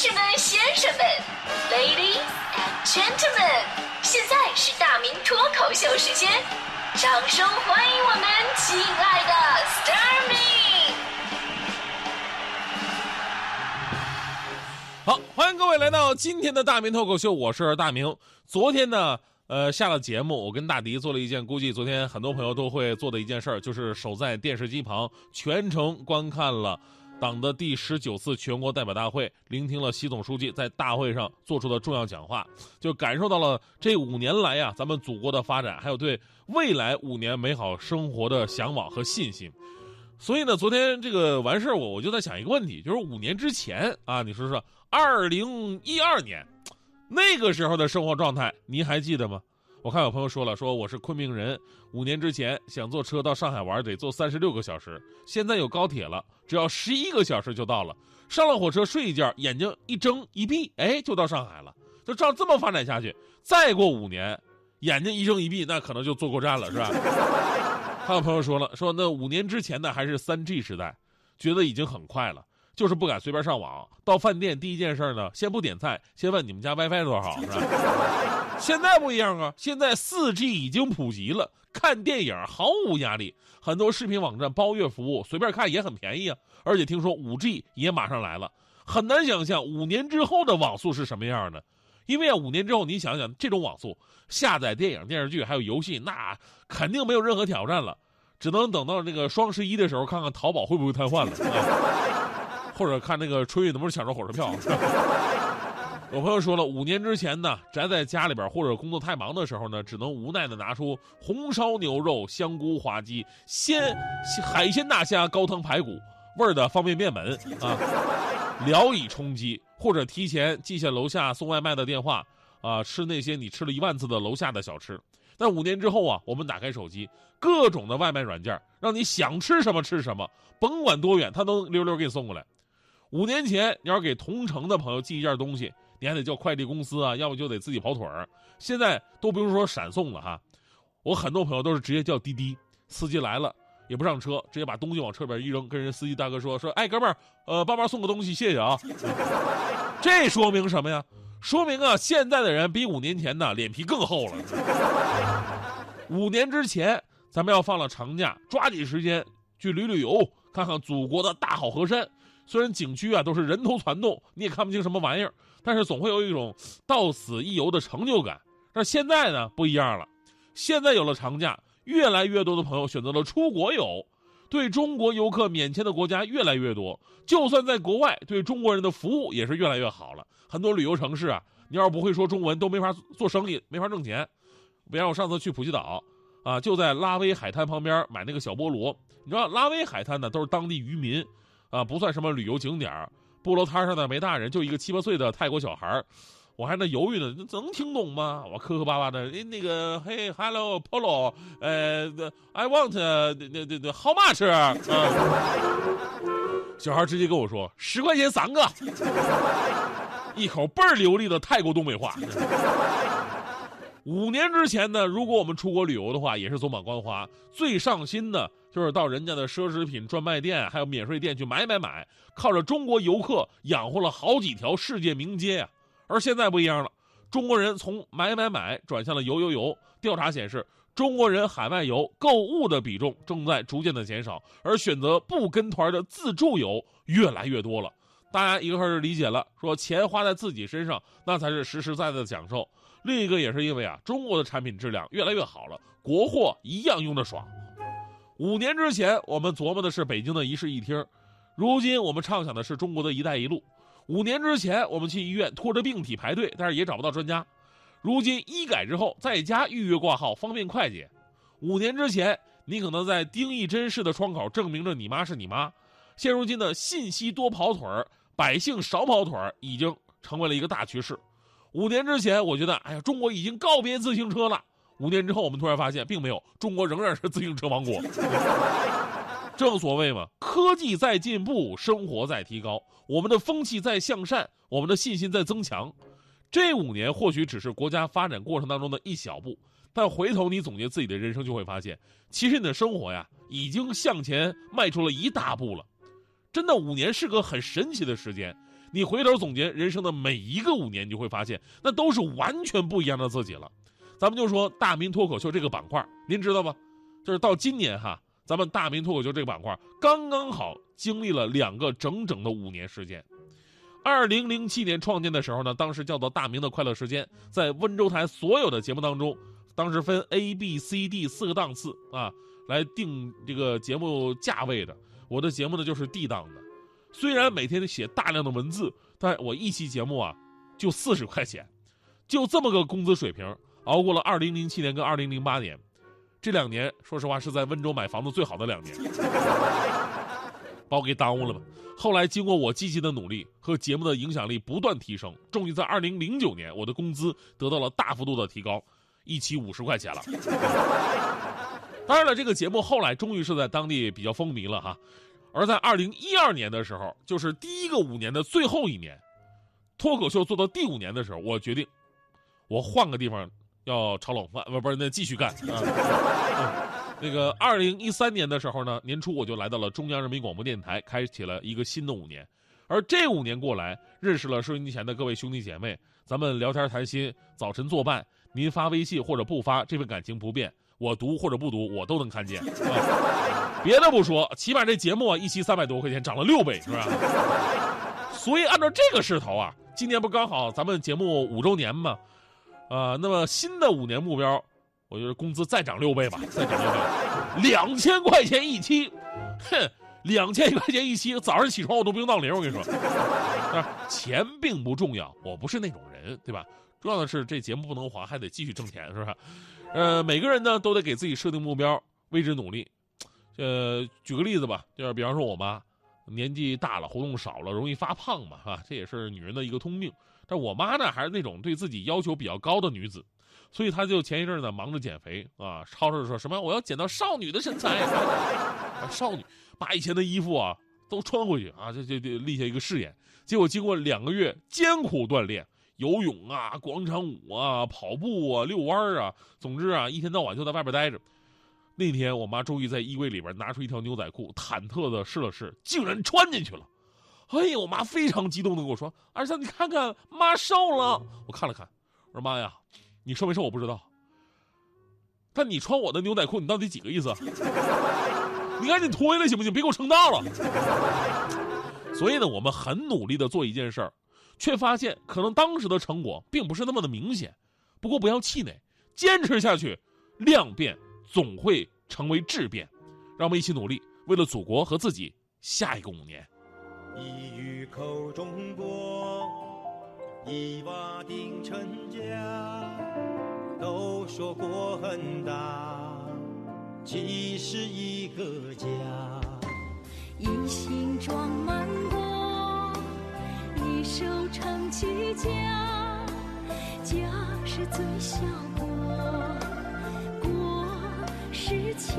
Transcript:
士们、先生们，Ladies and Gentlemen，现在是大明脱口秀时间，掌声欢迎我们亲爱的 s t a r m y 好，欢迎各位来到今天的大明脱口秀，我是大明。昨天呢，呃，下了节目，我跟大迪做了一件估计昨天很多朋友都会做的一件事儿，就是守在电视机旁，全程观看了党的第十九次全国代表大会，聆听了习总书记在大会上做出的重要讲话，就感受到了这五年来呀，咱们祖国的发展，还有对未来五年美好生活的向往和信心。所以呢，昨天这个完事儿，我我就在想一个问题，就是五年之前啊，你说说，二零一二年，那个时候的生活状态，您还记得吗？我看有朋友说了，说我是昆明人，五年之前想坐车到上海玩，得坐三十六个小时，现在有高铁了，只要十一个小时就到了。上了火车睡一觉，眼睛一睁一闭，哎，就到上海了。就照这么发展下去，再过五年，眼睛一睁一闭，那可能就坐过站了，是吧？还有朋友说了，说那五年之前呢还是三 G 时代，觉得已经很快了，就是不敢随便上网。到饭店第一件事呢，先不点菜，先问你们家 WiFi 多少，是吧？现在不一样啊，现在四 G 已经普及了，看电影毫无压力，很多视频网站包月服务，随便看也很便宜啊。而且听说五 G 也马上来了，很难想象五年之后的网速是什么样的。因为啊，五年之后你想想，这种网速下载电影、电视剧还有游戏，那肯定没有任何挑战了，只能等到那个双十一的时候，看看淘宝会不会瘫痪了，啊、或者看那个春运能不能抢着火车票。有朋友说了，五年之前呢，宅在家里边或者工作太忙的时候呢，只能无奈的拿出红烧牛肉、香菇滑鸡、鲜海鲜大虾、高汤排骨味儿的方便面门啊，聊以充饥。或者提前记下楼下送外卖的电话，啊，吃那些你吃了一万次的楼下的小吃。但五年之后啊，我们打开手机，各种的外卖软件，让你想吃什么吃什么，甭管多远，他都溜溜给你送过来。五年前，你要给同城的朋友寄一件东西，你还得叫快递公司啊，要么就得自己跑腿儿。现在都不用说闪送了哈，我很多朋友都是直接叫滴滴，司机来了。也不上车，直接把东西往车里边一扔，跟人司机大哥说：“说，哎，哥们儿，呃，帮忙送个东西，谢谢啊。”这说明什么呀？说明啊，现在的人比五年前呢脸皮更厚了。五年之前，咱们要放了长假，抓紧时间去旅旅游，看看祖国的大好河山。虽然景区啊都是人头攒动，你也看不清什么玩意儿，但是总会有一种到此一游的成就感。但现在呢不一样了，现在有了长假。越来越多的朋友选择了出国游，对中国游客免签的国家越来越多。就算在国外，对中国人的服务也是越来越好了。很多旅游城市啊，你要是不会说中文，都没法做生意，没法挣钱。比方我上次去普吉岛，啊，就在拉威海滩旁边买那个小菠萝。你知道拉威海滩呢，都是当地渔民，啊，不算什么旅游景点儿。菠萝摊上呢没大人，就一个七八岁的泰国小孩儿我还那犹豫呢，能听懂吗？我磕磕巴巴的，那个，嘿，hello polo，呃，I want，那那那 how much？小孩直接跟我说十块钱三个，一口倍儿流利的泰国东北话。五年之前呢，如果我们出国旅游的话，也是走马观花，最上心的就是到人家的奢侈品专卖店，还有免税店去买买买，靠着中国游客养活了好几条世界名街啊。而现在不一样了，中国人从买买买转向了游游游。调查显示，中国人海外游购物的比重正在逐渐的减少，而选择不跟团的自助游越来越多了。大家一个是理解了，说钱花在自己身上，那才是实实在在的享受；另一个也是因为啊，中国的产品质量越来越好了，国货一样用的爽。五年之前，我们琢磨的是北京的一室一厅，如今我们畅想的是中国的一带一路。五年之前，我们去医院拖着病体排队，但是也找不到专家。如今医改之后，在家预约挂号方便快捷。五年之前，你可能在丁义珍式的窗口证明着你妈是你妈。现如今的信息多跑腿儿，百姓少跑腿儿，已经成为了一个大趋势。五年之前，我觉得，哎呀，中国已经告别自行车了。五年之后，我们突然发现，并没有，中国仍然是自行车王国。正所谓嘛，科技在进步，生活在提高，我们的风气在向善，我们的信心在增强。这五年或许只是国家发展过程当中的一小步，但回头你总结自己的人生，就会发现，其实你的生活呀，已经向前迈出了一大步了。真的，五年是个很神奇的时间，你回头总结人生的每一个五年，你就会发现，那都是完全不一样的自己了。咱们就说大明脱口秀这个板块，您知道吗？就是到今年哈，咱们大明脱口秀这个板块刚刚好经历了两个整整的五年时间。二零零七年创建的时候呢，当时叫做大明的快乐时间，在温州台所有的节目当中，当时分 A、B、C、D 四个档次啊，来定这个节目价位的。我的节目呢就是 D 档的，虽然每天写大量的文字，但我一期节目啊就四十块钱，就这么个工资水平，熬过了二零零七年跟二零零八年，这两年说实话是在温州买房子最好的两年，把我给耽误了吧。后来经过我积极的努力和节目的影响力不断提升，终于在二零零九年，我的工资得到了大幅度的提高，一期五十块钱了。当然了，这个节目后来终于是在当地比较风靡了哈。而在二零一二年的时候，就是第一个五年的最后一年，脱口秀做到第五年的时候，我决定，我换个地方要炒冷饭，不不是那继续干啊。那个二零一三年的时候呢，年初我就来到了中央人民广播电台，开启了一个新的五年。而这五年过来，认识了收音机前的各位兄弟姐妹，咱们聊天谈心，早晨作伴，您发微信或者不发，这份感情不变。我读或者不读，我都能看见。啊、别的不说，起码这节目啊，一期三百多块钱，涨了六倍，是吧？所以按照这个势头啊，今年不刚好咱们节目五周年吗？啊，那么新的五年目标，我觉得工资再涨六倍吧，再涨六倍，两千块钱一期，哼，两千块钱一期，早上起床我都不用闹铃，我跟你说，啊，钱并不重要，我不是那种人，对吧？重要的是这节目不能黄，还得继续挣钱，是吧？呃，每个人呢都得给自己设定目标，为之努力。呃，举个例子吧，就是比方说我妈年纪大了，活动少了，容易发胖嘛，哈，这也是女人的一个通病。但我妈呢，还是那种对自己要求比较高的女子，所以她就前一阵呢忙着减肥啊，吵着说什么我要减到少女的身材，少女把以前的衣服啊都穿回去啊，这这这立下一个誓言。结果经过两个月艰苦锻炼。游泳啊，广场舞啊，跑步啊，遛弯儿啊，总之啊，一天到晚就在外边待着。那天我妈终于在衣柜里边拿出一条牛仔裤，忐忑的试了试，竟然穿进去了。哎呀，我妈非常激动的跟我说：“儿子，你看看，妈瘦了。”我看了看，我说：“妈呀，你瘦没瘦我不知道，但你穿我的牛仔裤，你到底几个意思？你赶紧脱下来行不行？别给我撑大了。”所以呢，我们很努力的做一件事儿。却发现，可能当时的成果并不是那么的明显。不过不要气馁，坚持下去，量变总会成为质变。让我们一起努力，为了祖国和自己，下一个五年。一语口中过，一瓦定成家。都说过很大，其实一个家。一心装满国。一手撑起家，家是最小国，国是千